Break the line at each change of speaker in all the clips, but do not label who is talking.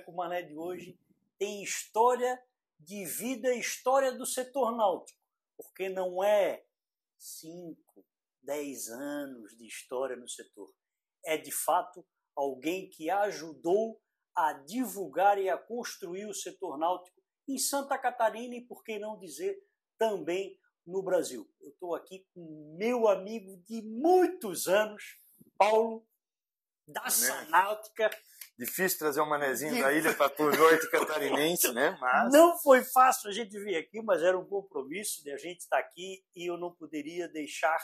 com Mané de hoje tem história de vida, história do setor náutico, porque não é 5, 10 anos de história no setor. É de fato alguém que ajudou a divulgar e a construir o setor náutico em Santa Catarina e, por que não dizer, também no Brasil. Eu estou aqui com meu amigo de muitos anos, Paulo, da? Sanáutica.
Difícil trazer um manezinho da ilha para o norte catarinense, né?
Mas... Não foi fácil a gente vir aqui, mas era um compromisso de a gente estar aqui e eu não poderia deixar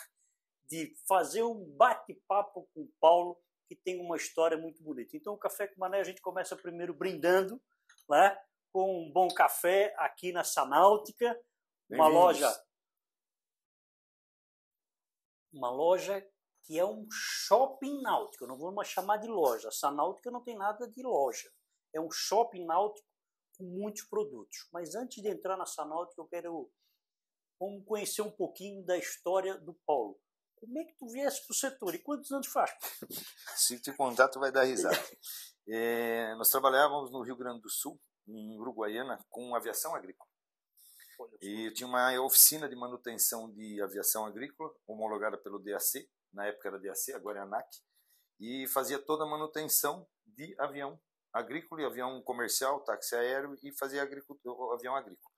de fazer um bate-papo com o Paulo, que tem uma história muito bonita. Então, o Café com Mané a gente começa primeiro brindando, né? com um bom café aqui na Sanáutica, uma loja uma loja que é um shopping náutico. Eu não vou mais chamar de loja. Essa náutica não tem nada de loja. É um shopping náutico com muitos produtos. Mas antes de entrar nessa náutica, eu quero vamos conhecer um pouquinho da história do Paulo. Como é que tu viesse para o setor e quantos anos faz?
Se te contar, tu vai dar risada. é, nós trabalhávamos no Rio Grande do Sul, em Uruguaiana, com aviação agrícola. E tinha uma oficina de manutenção de aviação agrícola, homologada pelo DAC, na época era DAC, agora é ANAC, e fazia toda a manutenção de avião agrícola e avião comercial, táxi aéreo e fazia avião agrícola.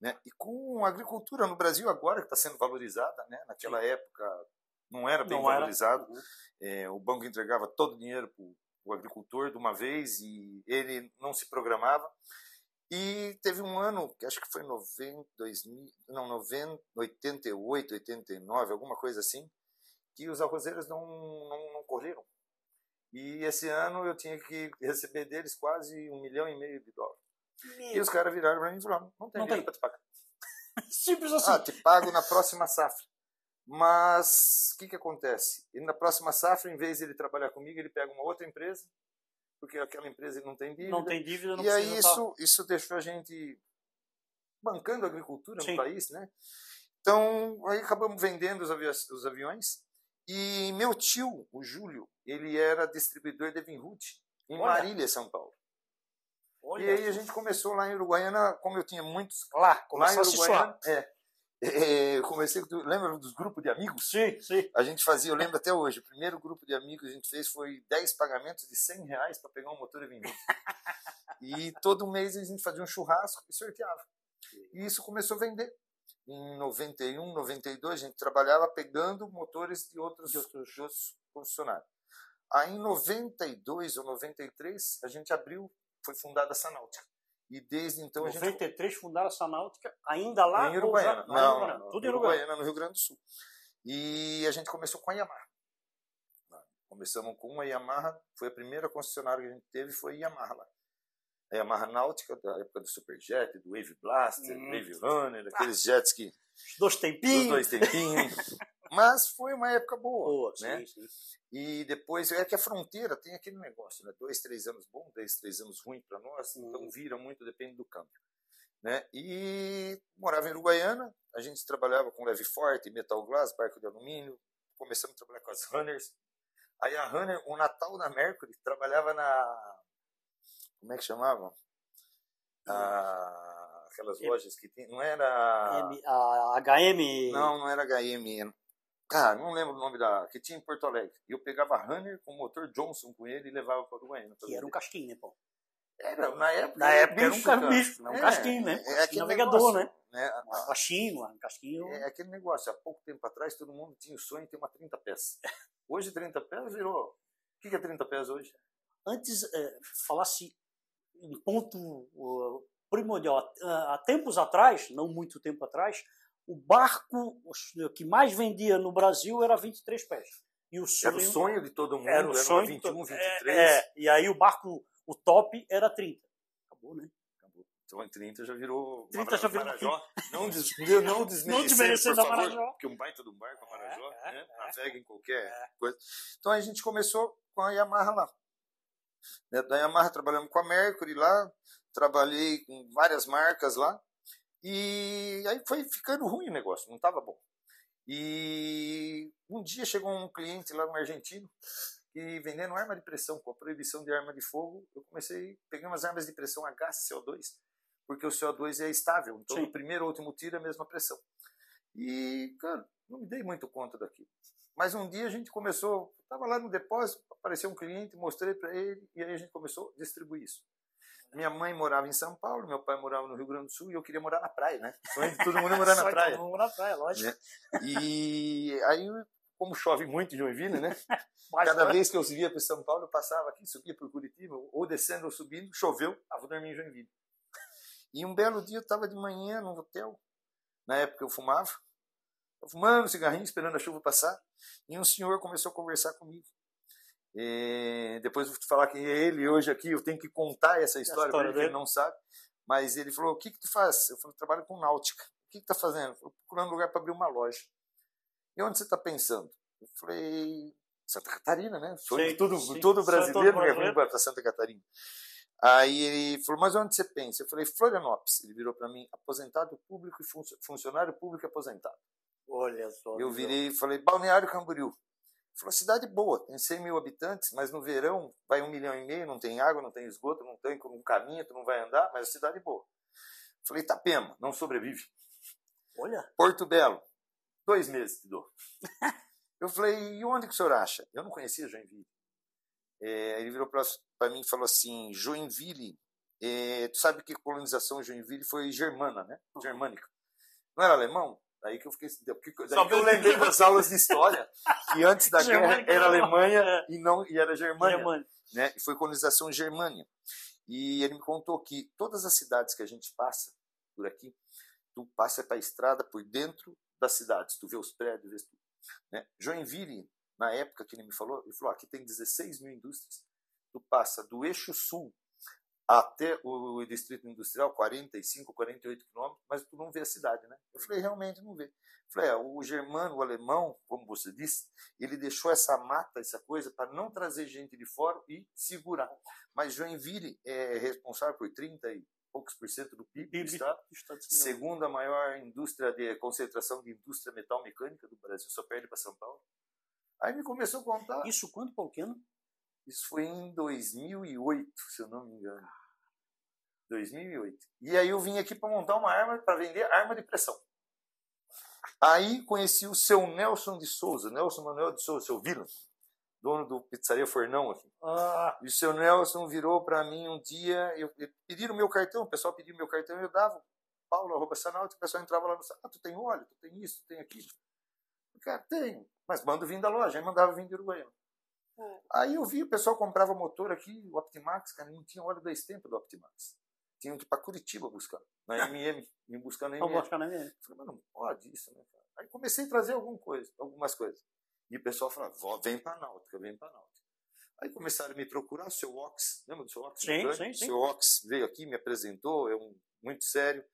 Né? E com a agricultura no Brasil agora que está sendo valorizada, né? naquela Sim. época não era bem não valorizado, era. Uhum. É, o banco entregava todo o dinheiro para o agricultor de uma vez e ele não se programava. E teve um ano, que acho que foi 90, 2000, não, 90, 88, 89, alguma coisa assim, que os arrozeiros não, não, não colheram. E esse ano eu tinha que receber deles quase um milhão e meio de dólares. Meu. E os caras viraram para mim e falaram: não tem não dinheiro para te pagar.
Simples assim.
Ah, te pago na próxima safra. Mas o que, que acontece? Na próxima safra, em vez de ele trabalhar comigo, ele pega uma outra empresa porque aquela empresa não tem dívida.
Não tem dívida, não
E aí isso, isso deixou a gente bancando a agricultura Sim. no país, né? Então, aí acabamos vendendo os, avi os aviões. E meu tio, o Júlio, ele era distribuidor de Vinhood em Olha. Marília, São Paulo. Olha. E aí a gente começou lá em Uruguaiana, como eu tinha muitos
lá,
lá em Uruguaiana, é, é, eu comecei, lembra dos grupos de amigos?
Sim, sim.
A gente fazia, eu lembro até hoje, o primeiro grupo de amigos que a gente fez foi 10 pagamentos de 100 reais para pegar um motor vender. e todo mês a gente fazia um churrasco e sorteava. E isso começou a vender. Em 91, 92, a gente trabalhava pegando motores de outros, de outros, de outros concessionários. Aí em 92 ou 93, a gente abriu, foi fundada a Sanáutica. E desde então
93 a gente... fundaram a Sanáutica, ainda lá?
Em Uruguaiana. Não, não, não, tudo em Uruguaiana, no Rio Grande do Sul. E a gente começou com a Yamaha. Começamos com uma Yamaha, foi a primeira concessionária que a gente teve, foi a Yamaha lá. A Yamaha Náutica, da época do Superjet, do Wave Blaster, hum. Wave Runner, aqueles ah. jets que...
Os dois tempinhos.
Os dois tempinhos. Mas foi uma época boa, boa né? Sim, sim. E depois é que a fronteira tem aquele negócio, né? Dois, três anos bom, dois, três anos ruim para nós, então uhum. então vira muito, depende do câmbio. Né? E morava em Uruguaiana, a gente trabalhava com leve forte, metal glass, barco de alumínio, começamos a trabalhar com as runners. Aí a runner, o Natal da Mercury, trabalhava na. Como é que chamava? Ah, aquelas lojas que tem. Não era.
a HM.
Não, não era HM. Cara, não lembro o nome da. que tinha em Porto Alegre. E eu pegava Runner com motor Johnson com ele e levava para o Uruguaiana.
Que era um casquinho, né, pô?
Era, na época.
Na época bicho, era um bicho, um é, casquinho, né? É navegador, negócio, né? né? Um baixinho, um casquinho.
É aquele negócio. Há pouco tempo atrás todo mundo tinha o sonho de ter uma 30 pés. Hoje 30 pés virou. O que é 30 pés hoje?
Antes, é, falasse um ponto uh, primordial. Há tempos atrás, não muito tempo atrás, o barco que mais vendia no Brasil era 23 pés.
E o sonho, era o sonho de todo mundo, era o sonho 21, 23.
É, é, e aí o barco, o top era 30. Acabou, né?
Acabou. Então em 30 já virou
30 já virou
Marajó. Não, des, não desmerecendo, favor, Marajó. porque um baita do barco, a Marajó, é, né? É, navega em qualquer é. coisa. Então a gente começou com a Yamaha lá. Né, da Yamaha trabalhamos com a Mercury lá, trabalhei com várias marcas lá. E aí foi ficando ruim o negócio, não estava bom. E um dia chegou um cliente lá no argentino que vendendo arma de pressão, com a proibição de arma de fogo, eu comecei, peguei umas armas de pressão a gás, CO2, porque o CO2 é estável, então Sim. no primeiro ou último tiro é a mesma pressão. E, cara, não me dei muito conta daquilo. Mas um dia a gente começou, estava lá no depósito, apareceu um cliente, mostrei para ele, e aí a gente começou a distribuir isso. Minha mãe morava em São Paulo, meu pai morava no Rio Grande do Sul e eu queria morar na praia, né? todo mundo morar na praia.
Todo mundo na praia, lógico. Né?
E aí, como chove muito em Joinville, né? Cada vez que eu via para São Paulo, eu passava aqui, subia para Curitiba, ou descendo ou subindo, choveu, ah, vou dormir em Joinville. E um belo dia eu estava de manhã no hotel, na época eu fumava, eu fumando cigarrinho, esperando a chuva passar, e um senhor começou a conversar comigo. E depois vou te falar que ele hoje aqui, eu tenho que contar essa história, história porque ele não sabe. Mas ele falou: O que, que tu faz? Eu falei: Trabalho com náutica. O que, que tá fazendo? Estou procurando lugar para abrir uma loja. E onde você está pensando? Eu falei: Santa Catarina, né? Sonho sim, todo, sim, todo brasileiro vir para Santa Catarina. Aí ele falou: Mas onde você pensa? Eu falei: Florianópolis. Ele virou para mim: Aposentado público e funcionário público aposentado.
Olha só.
Eu virei e falei: Balneário Camboriú. Falou, cidade boa, tem 100 mil habitantes, mas no verão vai um milhão e meio, não tem água, não tem esgoto, não tem um caminho, tu não vai andar, mas a cidade boa. Falei, Itapema, não sobrevive.
Olha.
Porto Belo, dois meses te dou. eu falei, e onde que o senhor acha? Eu não conhecia Joinville. É, ele virou para mim e falou assim, Joinville, é, tu sabe que colonização Joinville foi germana, né? Germânica. Não era alemão? Daí que eu fiquei. Porque, daí que eu lembrei das aulas de história, que antes da guerra era Alemanha é. e, não, e era Germânia. Germânia. Né? E foi colonização Germânia. E ele me contou que todas as cidades que a gente passa por aqui, tu passa para a estrada por dentro das cidades, tu vê os prédios, vê tudo. Né? Joinville, na época que ele me falou, ele falou: aqui tem 16 mil indústrias. Tu passa do eixo sul até o distrito industrial, 45, 48 quilômetros, mas tu não vê a cidade, né? Eu falei, realmente não vê. Eu falei, é, o germano, o alemão, como você disse, ele deixou essa mata, essa coisa, para não trazer gente de fora e segurar. Mas Joinville é responsável por 30 e poucos por cento do PIB, PIB do estado, estado segunda maior indústria de concentração de indústria metal mecânica do Brasil, só perde para São Paulo. Aí me começou a contar.
Isso quando, Paulo?
Isso foi em 2008, se eu não me engano. 2008. E aí eu vim aqui para montar uma arma, para vender arma de pressão. Aí conheci o seu Nelson de Souza, Nelson Manuel de Souza, seu Vila, dono do Pizzaria Fornão aqui. Ah. E o seu Nelson virou para mim um dia, eu, eu pediram meu cartão, o pessoal pediu meu cartão, eu dava, Paulo, arroba Sanalto, o pessoal entrava lá no ah, tu tem óleo, tu tem isso, tu tem aquilo. Cara, tenho, mas mando vir da loja, aí mandava vir de Uruguaiana. É. Aí eu vi, o pessoal comprava motor aqui, o Optimax, cara, não tinha óleo da tempo do Optimax tinham que ir para Curitiba buscar, na MM, me buscar na MM.
Buscar na MM.
Falei, mas não pode isso, né, cara? Aí comecei a trazer alguma coisa, algumas coisas. E o pessoal falava, vem para a Náutica, vem para a Náutica. Aí começaram a me procurar, o seu Ox, lembra do seu Ox?
Sim, sim,
sim. O seu Ox veio aqui, me apresentou, é um muito sério.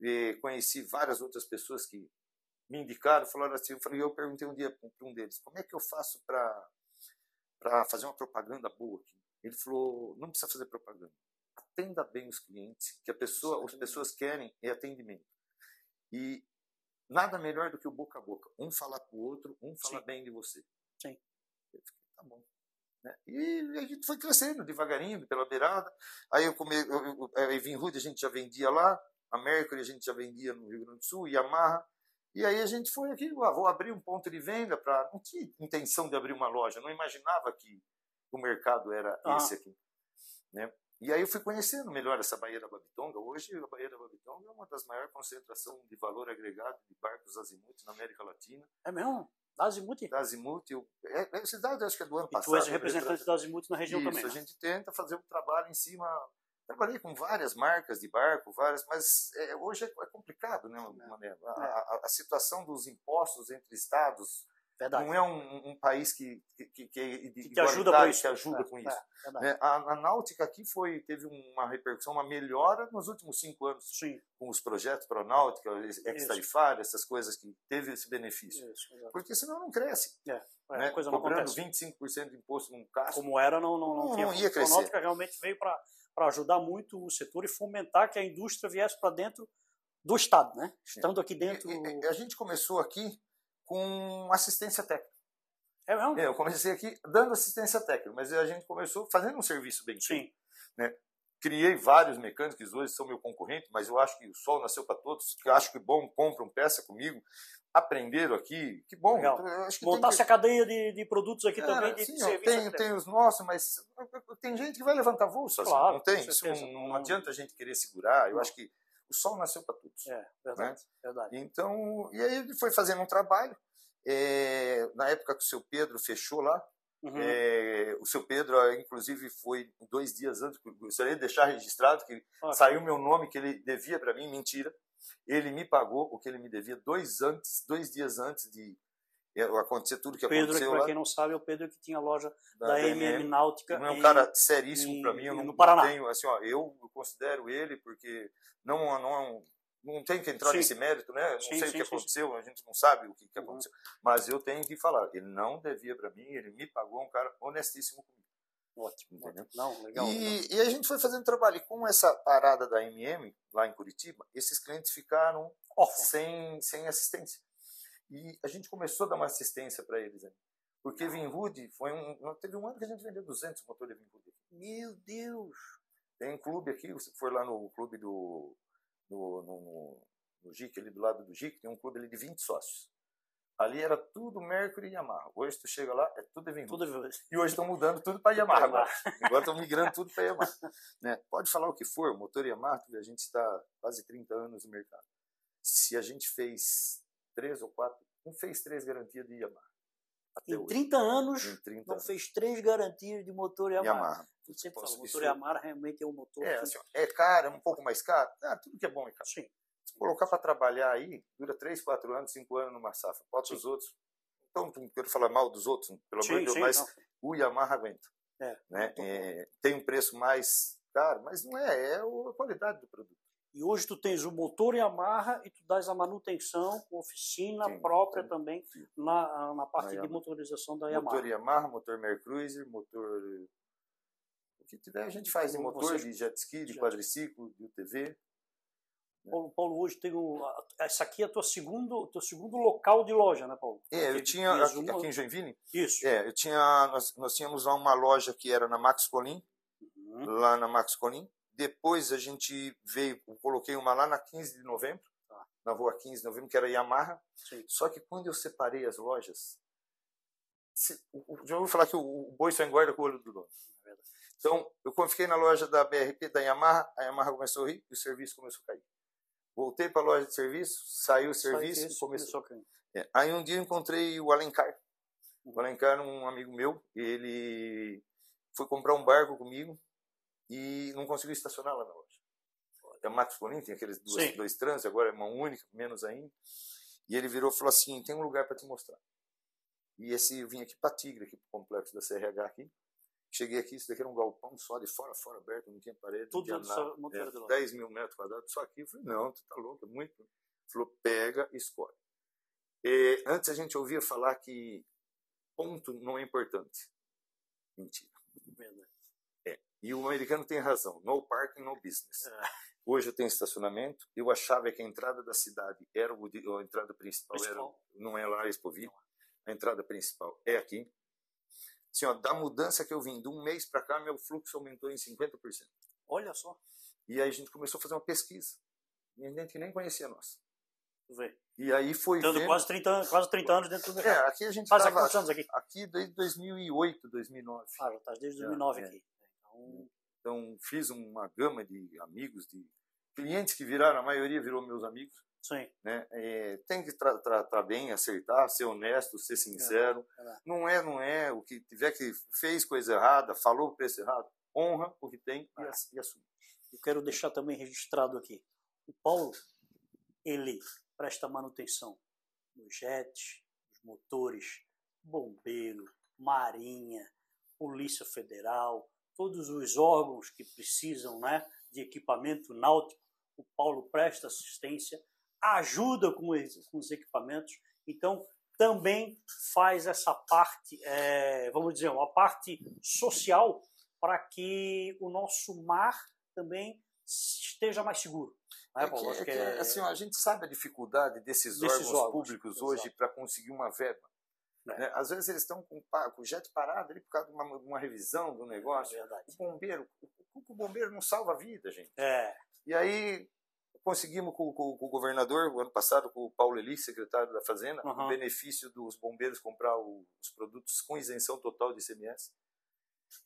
E conheci várias outras pessoas que me indicaram, falaram assim, eu, falei, eu perguntei um dia para um deles, como é que eu faço para fazer uma propaganda boa aqui? Ele falou, não precisa fazer propaganda atenda bem os clientes, que a pessoa, as pessoas querem é atendimento. E nada melhor do que o boca a boca. Um falar para o outro, um falar Sim. bem de você.
Sim.
tá bom. Né? E a gente foi crescendo devagarinho, pela beirada. Aí eu come, eu, eu, a Evin Hood a gente já vendia lá, a Mercury a gente já vendia no Rio Grande do Sul, Yamaha. E aí a gente foi aqui, ah, vou abrir um ponto de venda para. Não tinha intenção de abrir uma loja, não imaginava que o mercado era ah. esse aqui. Né? E aí eu fui conhecendo melhor essa Baía da Babitonga. Hoje a Baía da Babitonga é uma das maiores concentrações de valor agregado de barcos azimuth na América Latina.
É mesmo? Da Azimuth?
Da Azimuth. Eu, é, é, cidade acho que é do ano
e
passado.
tu és representante da Azimuth na região
Isso,
também.
a gente tenta fazer um trabalho em cima... Trabalhei com várias marcas de barco, várias, mas é, hoje é, é complicado, né, Mané? A, a, a situação dos impostos entre estados Verdade. Não é um, um país que, que, que, que,
que ajuda com isso.
Que ajuda é, com isso. É, a, a, náutica aqui foi, teve uma repercussão, uma melhora nos últimos cinco anos.
Sim.
Com os projetos para a náutica, ex-tarifário, essas coisas que teve esse benefício. Isso, Porque senão não cresce.
É, é
né?
coisa
Cobrando 25% de imposto num carro.
Como era, não, não, não, não, tinha.
não ia crescer.
A náutica realmente veio para ajudar muito o setor e fomentar que a indústria viesse para dentro do Estado, né? Estando aqui dentro.
A gente começou aqui com assistência técnica.
É mesmo?
É, eu comecei aqui dando assistência técnica, mas a gente começou fazendo um serviço bem feito.
Sim.
Né? Criei vários mecânicos hoje são meu concorrente, mas eu acho que o sol nasceu para todos, que eu acho que bom, compram peça comigo, aprenderam aqui, que bom.
Legal.
Que
Montasse a cadeia de, de produtos aqui
que...
também, de
sim,
serviço.
tem, os nossos, mas tem gente que vai levantar voo sozinho,
Claro,
não tem? Isso não, não adianta a gente querer segurar, eu acho que o sol nasceu para todos.
É, verdade, verdade.
Então, e aí ele foi fazendo um trabalho. é, na época que o seu Pedro fechou lá,
Uhum.
é, o seu Pedro, inclusive, foi dois dias antes, gostaria de deixar registrado que
Ah,
saiu meu nome que ele devia para mim, mentira. Ele me pagou o que ele me devia dois antes, dois dias antes de acontecer tudo que
Pedro,
aconteceu
para
lá
quem não sabe, é o Pedro que tinha a loja
da,
da, MM Náutica.
Não é um
em-
cara seríssimo para mim, eu não,
Paraná.
tenho, assim, ó, eu considero ele porque não não não tem que entrar
Sim.
nesse mérito, né? Não
Sim,
sei
sim,
o que aconteceu, a gente não sabe o que, que
Uhum.
aconteceu, mas eu tenho que falar, ele não devia para mim, ele me pagou, um cara honestíssimo comigo.
Ótimo,
Entendeu?
Não, legal. legal.
E, e a gente foi fazendo trabalho. E com essa parada da MM, lá em Curitiba, esses clientes ficaram sem, sem assistência. E a gente começou a dar uma assistência para eles. Né? Porque Vinhood foi um. Teve um ano que a gente vendeu 200 motores de Vinhood.
Meu Deus!
Tem um clube aqui, você for lá no clube do. No, no, no, GIC, ali do lado do GIC, tem um clube ali de 20 sócios. Ali era tudo Mercury e Yamaha. Hoje tu chega lá, é tudo Vinhood.
Tudo.
E hoje estão mudando tudo para Yamaha agora. Agora estão migrando tudo para Yamaha. Né? Pode falar o que for, motor Yamaha, a gente está quase 30 anos no mercado. Se a gente fez três ou quatro, não fez três garantias de Yamaha. Até
Em
hoje.
30 anos,
Em 30
não
anos.
fez três garantias de motor Yamaha.
Yamaha.
Eu sempre
Posso-
falo, motor
isso-
Yamaha realmente é um motor
É,
que-
assim, é caro, é um pouco mais caro. Ah, tudo que é bom é caro.
Sim,
Se colocar para trabalhar aí, dura 3, 4 anos, 5 anos numa safra. Pode
Sim.
os outros. Então, não quero falar mal dos outros, pelo amor de Deus, mas
não.
o Yamaha aguenta.
É,
né? É, tem um preço mais caro, mas não é, é o- a qualidade do produto.
E hoje tu tens o motor Yamaha e tu dás a manutenção com oficina
Sim,
própria
sim,
também
sim.
na, na parte
Na
de motorização da Yamaha.
Motor Yamaha, motor Mercruiser, motor. O que tiver a gente faz
Como
motor, de jet ski, de
Jet.
quadriciclo, de UTV.
Paulo, Paulo, hoje tem a- Essa aqui é teu segundo, teu segundo local de loja, né, Paulo?
É, eu tinha aqui,
uma-
aqui em Joinville,
Isso.
é, eu tinha, nós, nós tínhamos lá uma loja que era na Max Colim,
Uhum.
lá na Max Colim. Depois a gente veio, coloquei uma lá na 15 de novembro,
Tá.
na rua 15 de novembro, que era Yamaha.
Sim.
Só que quando eu separei as lojas, se, o- já ouviu falar que o, o boi só engorda com o olho do dono.
É.
Então, eu fiquei na loja da BRP, da Yamaha, a Yamaha começou a rir e o serviço começou a cair. Voltei para a loja de serviço, saiu o serviço e começou.
a cair.
É, Aí um dia eu encontrei o Alencar.
Uhum.
O Alencar é um amigo meu, ele foi comprar um barco comigo e não conseguiu estacionar lá na loja. É Max Colim, tem aqueles duas, dois trânsitos, agora é mão única, menos ainda. E ele virou e falou assim: tem um lugar para te mostrar. E esse eu vim aqui para Tigre, aqui pro complexo da CRH aqui. Cheguei aqui, isso daqui era um galpão só de fora, fora aberto, não tinha parede,
Tudo
não tinha
só
nada.
motor
É,
de loja.
10 mil metros quadrados, só aqui. Eu falei, não, tu tá louco, é muito. Ele falou, pega e escolhe. E, antes a gente ouvia falar que ponto não é importante. Mentira.
Verdade.
E o americano tem razão, no parking, no business.
É.
Hoje eu tenho estacionamento, eu achava que a entrada da cidade era o, a entrada principal,
Principal.
Era, não é lá Expoville, a entrada principal é aqui. Assim, ó, da mudança que eu vim de um mês para cá, meu fluxo aumentou em 50%.
Olha só,
E aí a gente começou a fazer uma pesquisa. E a gente que nem conhecia nós.
vê.
E aí foi
Tendo
vendo-
quase 30, anos- quase 30 anos dentro do
É,
mercado.
aqui a gente
Faz
tava
quantos anos aqui?
aqui desde 2008, 2009.
Ah, já estás desde 2009
É, é.
aqui. Então,
Então fiz uma gama de amigos, de clientes que viraram, a maioria virou meus amigos.
sim.
né? É, tem que tra- tratar bem, acertar, ser honesto, ser sincero.
é verdade.
Não é, não é. O que tiver que fez coisa errada, falou o preço errado, honra o que tem e,
É.
ass- e assume.
Eu quero deixar também registrado aqui. O Paulo, ele presta manutenção nos jets, nos motores, bombeiro, marinha, polícia federal, todos os órgãos que precisam né, de equipamento náutico. O Paulo presta assistência, ajuda com os, com os equipamentos. Então, também faz essa parte, é, vamos dizer, uma parte social para que o nosso mar também esteja mais seguro. Né,
É que-
Paulo? Acho
é
que
que, assim, a gente sabe a dificuldade desses,
Desses
órgãos,
órgãos,
públicos hoje para conseguir uma verba. É. Né? Às vezes eles estão com, com, o jet parado ali por causa de uma, uma revisão do negócio.
É.
O bombeiro, o, o bombeiro não salva a vida, gente.
É.
E aí conseguimos com, com, com, o governador, o ano passado, com o Paulo Eli, secretário da Fazenda, uhum. o benefício dos bombeiros comprar o, os produtos com isenção total de ICMS.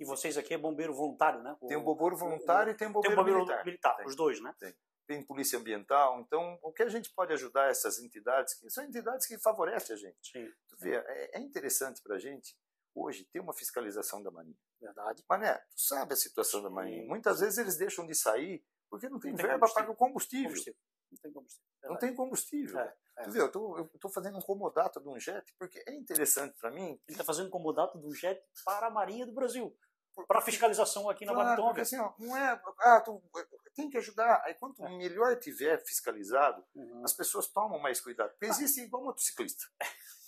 E vocês aqui é bombeiro voluntário, né?
O, tem um bombeiro voluntário e tem um bombeiro, tem um bombeiro militar.
militar tem, os dois, né?
Tem. Tem polícia ambiental. Então, o que a gente pode ajudar essas entidades, que são entidades que favorecem a gente.
Sim.
Tu vê, é, é interessante para a gente, hoje, ter uma fiscalização da Marinha.
Verdade.
Mas, né, tu sabe a situação da Marinha. Muitas vezes eles deixam de sair porque não tem, não tem verba para o combustível. combustível.
Não tem combustível.
Verdade. Não tem combustível. É, é. Tu vê, eu tô, tô fazendo um comodato de um jet, porque é interessante para mim.
Ele está fazendo um comodato de um jet para a Marinha do Brasil para fiscalização aqui na claro.
Porque assim, ó, não é. Ah, tu, tem que ajudar. Aí quanto é. melhor tiver fiscalizado, uhum. as pessoas tomam mais cuidado. Porque existe igual motociclista.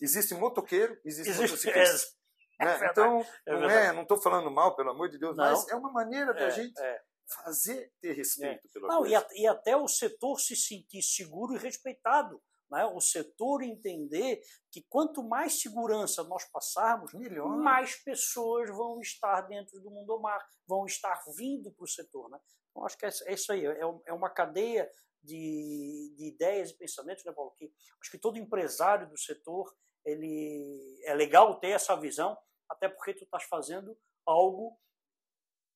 Existe motoqueiro, existe, existe motociclista. É, né? é então, é não é, não estou falando mal, pelo amor de Deus, não. mas é uma maneira da é, gente é. fazer ter respeito pela
não.
E, a,
e até o setor se sentir seguro e respeitado né, o setor entender que quanto mais segurança nós passarmos, Melhor. mais pessoas vão estar dentro do mundo mar, vão estar vindo para o setor. Né? Então, acho que é, é isso aí, é, é uma cadeia de, de, ideias e pensamentos, né, Paulo? Que acho que todo empresário do setor ele é legal ter essa visão, até porque tu estás fazendo algo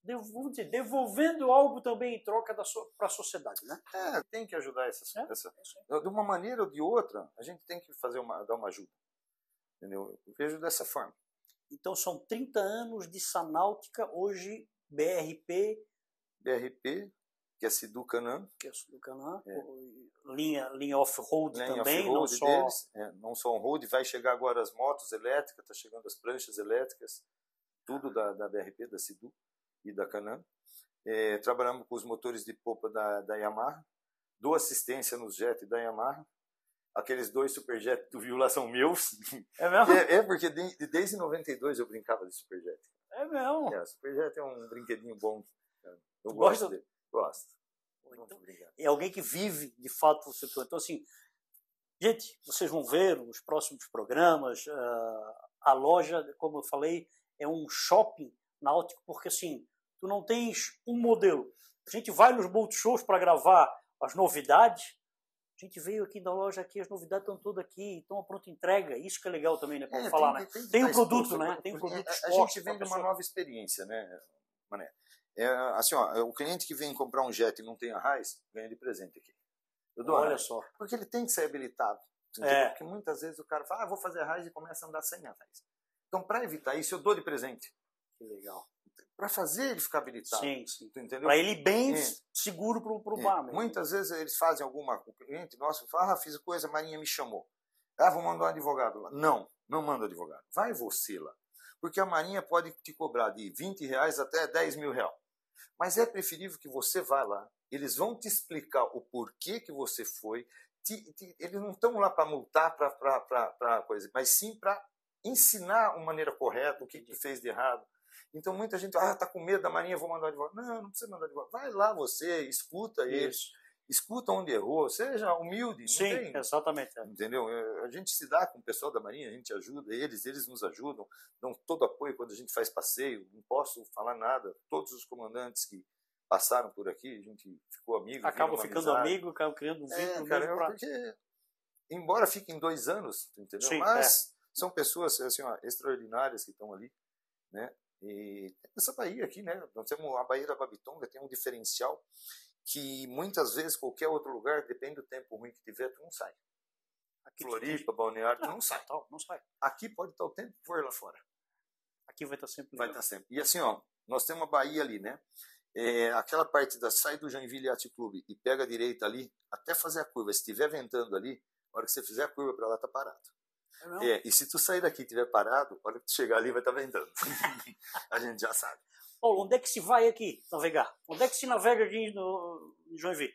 vamos dizer, devolvendo algo também em troca para a sociedade, né?
É, tem que ajudar essas, é, essa, é de uma maneira ou de outra, a gente tem que fazer uma, dar uma ajuda, entendeu? Eu vejo dessa forma.
Então são 30 anos de Sanáutica, hoje BRP.
BRP, que é Sidu Canã.
Que é Sidu Canã, é. linha, linha off-road também,
off
não só...
Deles, é, não só on-road, vai chegar agora as motos elétricas, está chegando as pranchas elétricas, tudo da, da BRP, da Sidu e da Canan. É, trabalhamos com os motores de popa da, da Yamaha, dou assistência nos jet da Yamaha. Aqueles dois Superjet que tu viu lá são meus.
É mesmo?
É, é porque de, desde 92 eu brincava de Superjet.
É mesmo?
É, Superjet é um brinquedinho bom. Eu
gosto
dele. Gosto.
Então, é alguém que vive de fato o setor. Então, assim, gente, vocês vão ver nos próximos programas. Uh, a loja, como eu falei, é um shopping náutico, porque assim, tu não tens um modelo. A gente vai nos boat shows para gravar as novidades. A gente veio aqui da loja aqui, as novidades estão todas aqui, estão a pronta entrega. Isso que é legal também, né? Para é, falar, tem, né? Tem, tem um produto, né? Tem um produto
A, a gente vende uma nova experiência, né, Mané? É, assim, ó, o cliente que vem comprar um jet e não tem a raiz, ganha de presente aqui.
Eu dou Olha só.
Porque ele tem que ser habilitado. É. Porque muitas vezes o cara fala, ah, vou fazer a raiz e começa a andar sem a raiz. Então, para evitar isso, eu dou de presente.
Que legal.
Para fazer ele ficar habilitado.
Sim, sim. Para ele bem é. seguro para o
é.
bar.
Muitas vezes eles fazem alguma. O cliente nosso fala, ah, fiz coisa, a Marinha me chamou. Ah, vou mandar um advogado lá. Não, não manda advogado. Vai você lá. Porque a Marinha pode te cobrar de 20 reais até 10 mil reais. Mas é preferível que você vá lá. Eles vão te explicar o porquê que você foi. Te, te, eles não estão lá para multar, para coisa, mas sim para ensinar uma maneira correta, o que, que fez de errado. Então muita gente, ah, tá com medo da Marinha, vou mandar de volta. Não, não precisa mandar de volta. Vai lá você, escuta eles. Escuta onde errou, seja humilde.
Sim, tem, exatamente. É.
Entendeu? É, a gente se dá com o pessoal da Marinha, a gente ajuda eles, eles nos ajudam, dão todo apoio quando a gente faz passeio. Não posso falar nada. Todos os comandantes que passaram por aqui, a gente ficou amigo.
Acaba ficando amizade. amigo, acaba criando um é, vínculo. É, cara,
pra... porque, embora fiquem dois anos, entendeu? Sim, Mas é. são pessoas assim, ó, extraordinárias que estão ali, né? E essa baía aqui, né? Nós temos a Baía da Babitonga, tem um diferencial que muitas vezes qualquer outro lugar, depende do tempo ruim que tiver, tu não sai. Aqui Floripa, Balneário, tu não, sai.
Não, não sai.
Aqui pode estar o tempo que for lá fora.
Aqui vai estar sempre.
Vai estar sempre. E assim, ó, nós temos uma Bahia ali, né? É, aquela parte da sai do Joinville Yacht Clube e pega a direita ali, até fazer a curva. Se estiver ventando ali, na hora que você fizer a curva para lá, tá parado. É, é, e se tu sair daqui e estiver parado, a hora que tu chegar ali vai estar tá ventando. a gente já sabe.
Paulo, onde é que se vai aqui navegar? Onde é que se navega aqui no Joinville?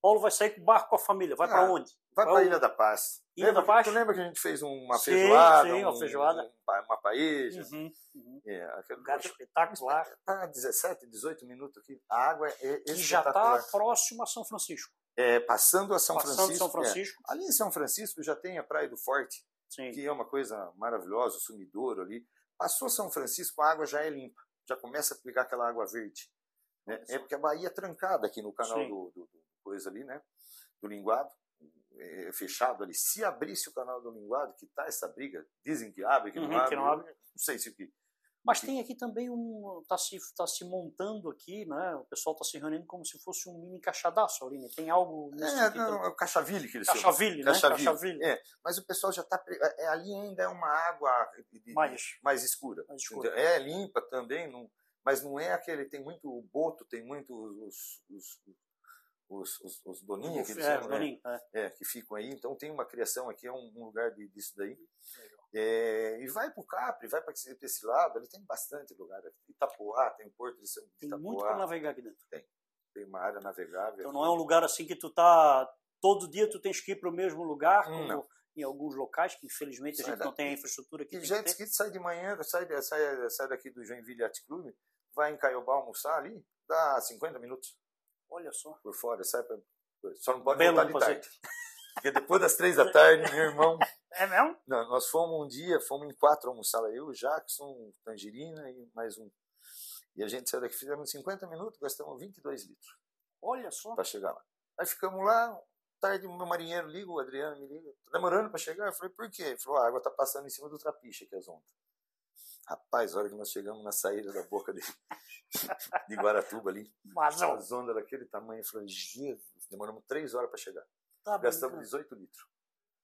Paulo vai sair com o barco com a família. Vai ah, para onde?
Vai para a Ilha da Paz.
Ilha lembra, da Paz?
Tu lembra que a gente fez uma sim, feijoada?
Sim, uma feijoada.
Um, uma paeja.
Uhum, uhum.
É, aquele
lugar espetacular.
Está 17, 18 minutos aqui. A água é
E já está próximo a São Francisco.
É, passando a São
passando
Francisco.
São Francisco.
É, ali em São Francisco já tem a Praia do Forte.
Sim.
que é uma coisa maravilhosa, o sumidouro ali. Passou São Francisco, a água já é limpa, já começa a pegar aquela água verde. Né? É porque a Bahia é trancada aqui no canal do, do, do, coisa ali, né? Do linguado, é fechado ali. Se abrisse o canal do linguado, que tá essa briga, dizem que abre, que não,
Uhum,
abre,
que não abre.
não sei se que
Mas tem aqui também um. Está se, tá se montando aqui, né? O pessoal está se reunindo como se fosse um mini caixadaço, Aline. Tem algo nesse
É, não, é o Cachaville que eles chamam.
Cachaville, né?
Cachaville.
Cachaville.
É, mas o pessoal já está. É, ali ainda é uma água de-
Mais.
mais escura.
Mais escura.
É limpa também, não, mas não é aquele. Tem muito boto, tem muito os, os, os, os, os doninhos que eles
É,
chamam, né?
É.
É, que ficam aí. Então tem uma criação aqui, é um, um lugar de, disso daí. É, e vai para o Capri, vai para esse, lado, ali tem bastante lugar. Itapoá, tem o Porto de São
Tem muito para navegar aqui dentro.
tem uma área navegável.
Então não é um lugar assim que tu tá. Todo dia tu tens que ir para o mesmo lugar,
Hum,
como
não.
em alguns locais, que infelizmente a
Sai
gente não
daqui.
tem a infraestrutura que
E
tem
jet ski sai de manhã, sai, sai, sai daqui do Joinville Yacht Club, vai em Caiobá almoçar ali, dá 50 minutos
Olha só.
por fora, sai pra, só não pode
Belo
voltar de tarde. Porque depois das três da tarde, meu irmão,
É mesmo?
não, nós fomos um dia, fomos em quatro almoçar lá, eu, o Jackson, Tangerina e mais um. E a gente saiu daqui, fizemos 50 minutos, gastamos 22 litros
Olha só.
para chegar lá. Aí ficamos lá, tarde o meu marinheiro liga, o Adriano me liga, tô demorando para chegar. Eu falei, por quê? Ele falou, a água tá passando em cima do trapiche aqui as ondas. Rapaz, a hora que nós chegamos na saída da boca de, de Guaratuba ali,
Mas não.
as ondas daquele tamanho, eu falei, Jesus, demoramos três horas para chegar.
Tá
Gastamos
brincando.
18 litros.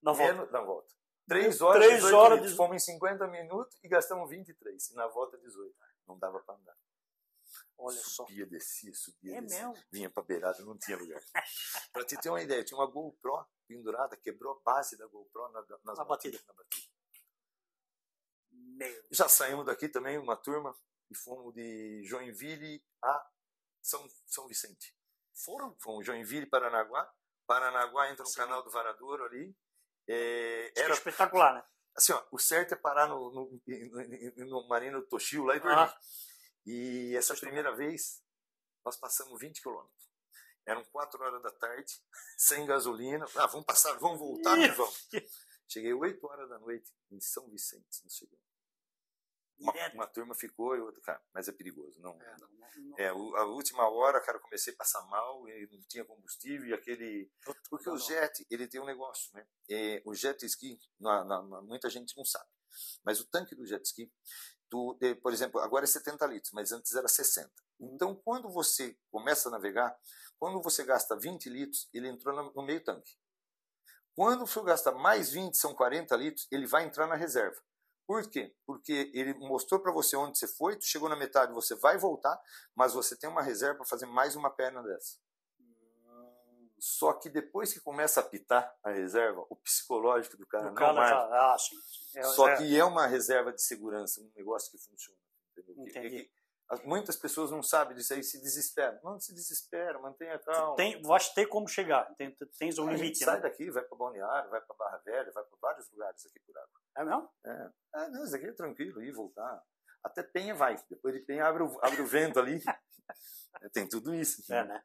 Na volta.
Menos na volta. Três horas,
Três
18
horas,
litros.
dezo-
Fomos em 50 minutos e gastamos 23. E na volta 18. Não dava para andar.
Olha só.
subia, descia, subia,
É
descia.
mesmo?
Vinha pra beirada, não tinha lugar. pra te ter uma ideia, tinha uma GoPro pendurada, quebrou a base da GoPro na, nas
Na batida.
na batida.
Meu.
Já saímos daqui também, uma turma, e fomos de Joinville a São, São Vicente.
Foram?
Fomos Joinville, Paranaguá. Paranaguá entra no
Sim.
canal do Varadouro ali. É,
é
era
espetacular, né?
assim, ó, o certo é parar no, no, no, no Marina do Toshio lá e dormir.
Ah.
E essa primeira vez, nós passamos 20 quilômetros. Eram 4 horas da tarde, sem gasolina. Ah, vamos passar, vamos voltar, e vamos. Cheguei 8 horas da noite em São Vicente. Nós chegamos. Uma,
Direto.
uma turma ficou e outra, cara, mas é perigoso. Não,
É, não, não,
é, o- a última hora, cara, eu comecei a passar mal e não tinha combustível e aquele. Porque
não,
o jet, ele tem um negócio, né? É, o jet ski, na- na- muita gente não sabe, mas o tanque do jet ski, tu, eh, por exemplo, agora é 70 litros, mas antes era 60. Então, quando você começa a navegar, quando você gasta 20 litros, ele entrou no, no meio tanque. Quando você gasta mais 20, são 40 litros, ele vai entrar na reserva. Por quê? Porque ele mostrou para você onde você foi, tu chegou na metade, você vai voltar, mas você tem uma reserva para fazer mais uma perna dessa. Só que depois que começa a apitar a reserva, o psicológico do cara
O
não
cara. Ah, sim. É,
Só
é,
que é uma reserva de segurança, um negócio que funciona. entendeu? Que-
Entendi.
Que- as- muitas pessoas não sabem disso aí se desesperam. Não se desespera, mantenha calma.
tem, vais ter como chegar. Tem, tens um
a gente
limite,
sai
né?
daqui, vai para Balneário, vai para Barra Velha, vai para vários lugares aqui por água.
É mesmo?
É, é não, isso aqui é tranquilo, ir e voltar. Até Penha vai. Depois de Penha abre o, abre o vento ali. É, Tem tudo isso.
É, né?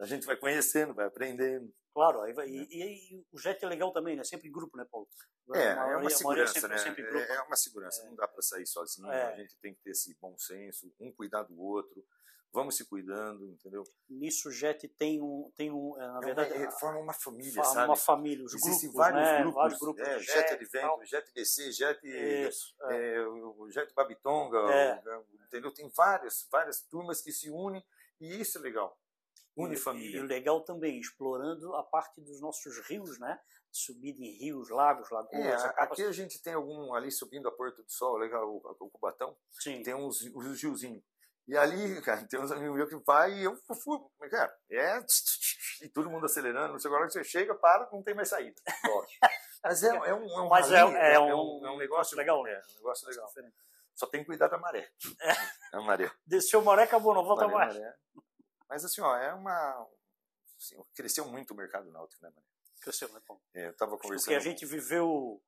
A gente vai conhecendo, vai aprendendo.
Claro, vai, e, e- e o jet é legal também, né? Sempre em grupo, né, Paulo?
É, é
maioria-
uma
a maioria
segurança,
sempre,
né?
sempre em grupo.
É, é uma segurança. Não dá para sair sozinho.
É.
A gente tem que ter esse bom senso, um cuidar do outro. Vamos se cuidando, entendeu?
Nisso o jet tem um, tem um é, na verdade,
é, forma uma família,
forma
sabe?
uma família, os
Existem
grupos,
vários
né?
grupos,
vários grupos
é,
de
jet,
jet, e
Advento,
tal.
jet BC, jet,
Isso, é.
é, o jet Babitonga,
É.
entendeu? Tem várias, várias turmas que se unem e isso é legal. Une
E-. E legal também, explorando a parte dos nossos rios, né? Subida em rios, lagos,
É,
lagoas.
a-
acaba-
aqui a gente tem algum ali subindo a Porto do Sol, legal, o, o Cubatão,
Sim,
tem uns, uns riozinhos. E ali, cara, tem uns amigos meus que vai e eu fui, cara, é e todo mundo acelerando, não sei agora que você chega, para, não tem mais saída. Mas é, é um, é um
Mas é- é
é,
um-
um, é um negócio
legal.
É, um negócio legal. Só tem que cuidar da maré. A maré.
Desceu maré, acabou, não volta
maré,
mais.
maré. Mas assim, ó, é uma. assim, cresceu muito o mercado náutico, né, Maria?
Cresceu, né, Paulo?
É, eu tava conversando.
Porque a gente viveu.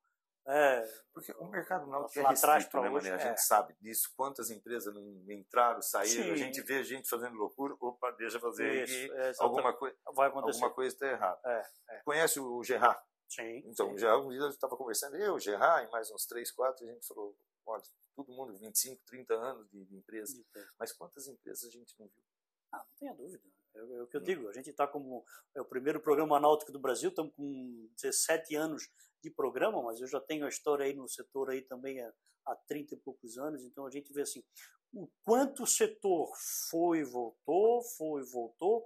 É,
Porque o mercado náutico é restrito, né,
hoje,
Mané? A
é.
gente sabe disso. Quantas empresas não entraram, saíram, a
Sim.
gente vê gente fazendo loucura, opa, deixa fazer
isso, é.
Alguma, coi
vai acontecer.
alguma coisa está errada.
É, é.
Conhece o Gerard?
Sim,
então,
sim.
já um dia estava conversando, eu, Gerard e mais uns três, quatro, a gente falou, olha, todo mundo 25, 30 anos de, de empresa, mas quantas empresas a gente não viu?
Ah, não tenha dúvida. É, é o que eu
Hum.
digo, a gente está como é o primeiro programa náutico do Brasil, estamos com 17 anos de programa, mas eu já tenho a história aí no setor aí também há, há 30 e poucos anos, então a gente vê assim, o quanto o setor foi e voltou, foi e voltou,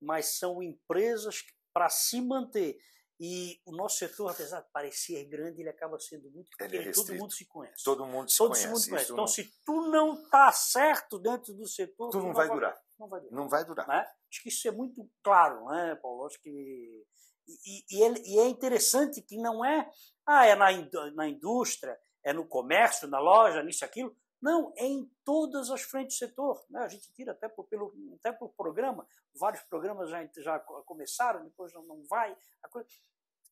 mas são empresas para se manter. E o nosso setor, apesar de parecer grande, ele acaba sendo muito
é
pequeno, todo
restrito.
mundo se conhece.
Todo mundo se
Todo
conhece.
mundo conhece. Então,
não,
se tu não está certo dentro do setor,
tu não vai durar.
Não vai durar
Não vai durar.
né? Acho que isso é muito claro, né, Paulo? Acho que e, e- ele- e é interessante que não é ah é na, indú- na indústria, é no comércio, na loja, nisso aquilo. Não, é em todas as frentes do setor. Né? A gente tira até por, pelo até por programa, vários programas já, já começaram, depois não, não vai. Coisa,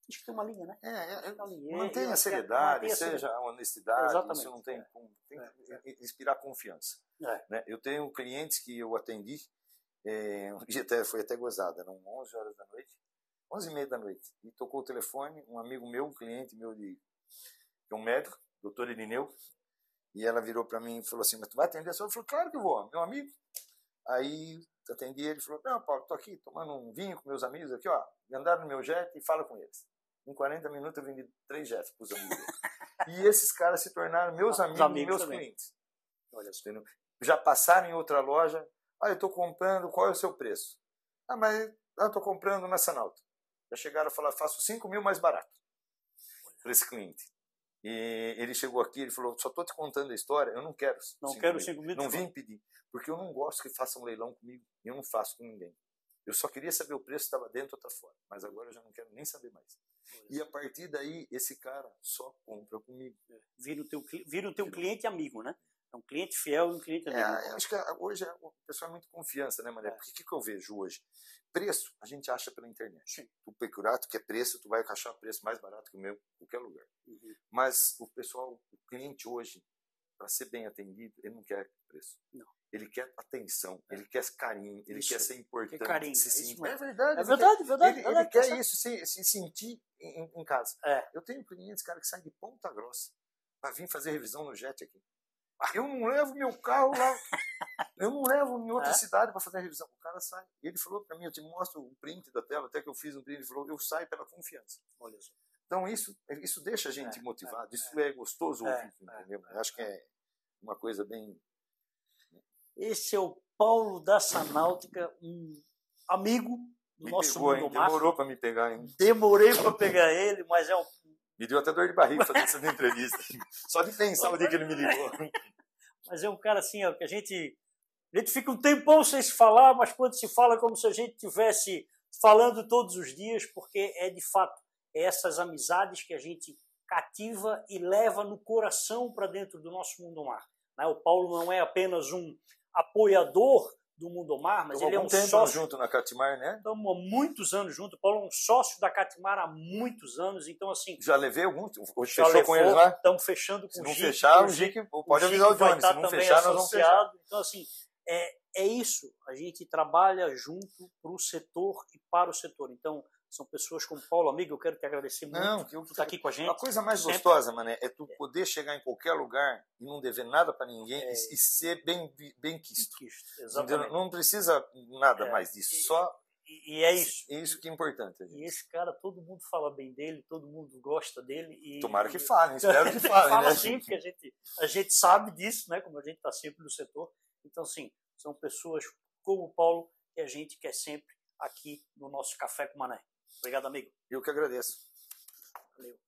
acho que tem uma linha, né?
É, é, é,
linha.
mantenha a
é-
seriedade,
mantenha a
seja
seriedade.
a honestidade,
Exatamente,
isso não tem
é.
como. Tem
É,
que inspirar confiança.
É.
né? Eu tenho clientes que eu atendi, é, um dia até, foi até gozado, eram 11 horas da noite, 11 e meia da noite, e tocou o telefone, um amigo meu, um cliente meu de, é um médico, doutor Irineu, e ela virou para mim e falou assim, mas tu vai atender a sua? Eu falei, claro que vou, meu amigo. Aí atendi ele e falou, não, Paulo, tô aqui tomando um vinho com meus amigos aqui, ó, andaram no meu jet e fala com eles. Em 40 minutos eu vendi três jets para os amigos. E esses caras se tornaram meus
Os
amigos,
amigos
meus
também.
clientes. Olha, só, já passaram em outra loja, ah, eu estou comprando, qual é o seu preço? Ah, mas eu estou comprando na Sanalto. Já chegaram a falar, faço 5 mil mais barato para esse cliente. E ele chegou aqui, ele falou, só estou te contando a história, eu não quero
Não
cinco
quero
mil.
5 mil.
Não vim pedir, porque eu não gosto que façam um leilão comigo, e eu não faço com ninguém. Eu só queria saber o preço, estava dentro ou está fora, mas agora eu já não quero nem saber mais. E a partir daí, esse cara só compra comigo.
Vira o teu, vira o teu cliente amigo, né? É um cliente fiel e um cliente
É,
amigo.
eu acho que a- hoje é- o pessoal é muito confiança, né, Mané?
É.
Porque o que, que eu vejo hoje? Preço, a gente acha pela internet.
Sim.
Tu procurar, tu quer preço, tu vai achar preço mais barato que o meu qualquer lugar.
Uhum.
Mas o pessoal, o cliente hoje, para ser bem atendido, ele não quer preço.
Não.
Ele quer atenção, ele quer carinho, ele
Isso.
quer ser importante.
Quer carinho,
se
é
sentir-
mesmo.
é verdade.
É
ele
verdade, verdade.
Ele, ele quer
tá
isso, se, se sentir em, em casa.
É.
Eu tenho clientes, cara, que saem de Ponta Grossa para vir fazer revisão no jet aqui. Eu não levo meu carro lá. Eu não levo em outra
É?
cidade para fazer a revisão. O cara sai. E ele falou para mim, eu te mostro o print da tela, até que eu fiz um print, ele falou, eu saio pela confiança.
Olha só.
Então isso, isso deixa a gente
É,
motivado,
é,
isso é, gostoso
É,
ouvir, entendeu? Eu acho que é uma coisa bem...
Esse é o Paulo da Sanáutica, um amigo do
Me
nosso
pegou, hein?
mundo mar.
Demorou para me pegar, hein?
Demorei para pegar ele, mas é um.
Me deu até dor de barriga fazer essa entrevista. Só de pensar o dia que ele me ligou.
Mas é um cara assim, ó, que a gente. A gente fica um tempão sem se falar, mas quando se fala é como se a gente estivesse falando todos os dias, porque é de fato é essas amizades que a gente cativa e leva no coração para dentro do nosso mundo mar. né? O Paulo não é apenas um apoiador do mundo mar, mas
Estamos
ele é um
tempo
sócio
junto na Catimar, né?
Estamos há muitos anos juntos. O Paulo é um sócio da Catimar há muitos anos. Então, assim,
Já levei algum. Hoje fechou com eles
levou,
lá?
estamos fechando com
Se
o
não
Gic,
fechar,
o
pode
o
avisar o Johnny. Se
estar
não fechar, nós vamos fechar.
Então, assim, é, é isso. A gente trabalha junto para o setor e para o setor. Então, são pessoas como Paulo, amigo, eu quero te agradecer muito
Não, que eu
por estar aqui com a gente.
A coisa mais
Sempre.
gostosa, mané, é tu poder chegar em qualquer lugar e não dever nada para ninguém
É.
e, e ser bem, bem quisto.
Isto,
Entendeu?
Exatamente.
Não precisa nada
É.
mais disso.
E-
Só
E, e é isso.
isso que é importante.
E
gente.
esse cara, todo mundo fala bem dele, todo mundo gosta dele. E,
Tomara que
e-
falem, espero que falem,
Fala
né?
sim, porque a gente, a gente sabe disso, né? Como a gente está sempre no setor. Então, sim, são pessoas como o Paulo que a gente quer sempre aqui no nosso Café com Mané. Obrigado, amigo.
Eu que agradeço.
Valeu.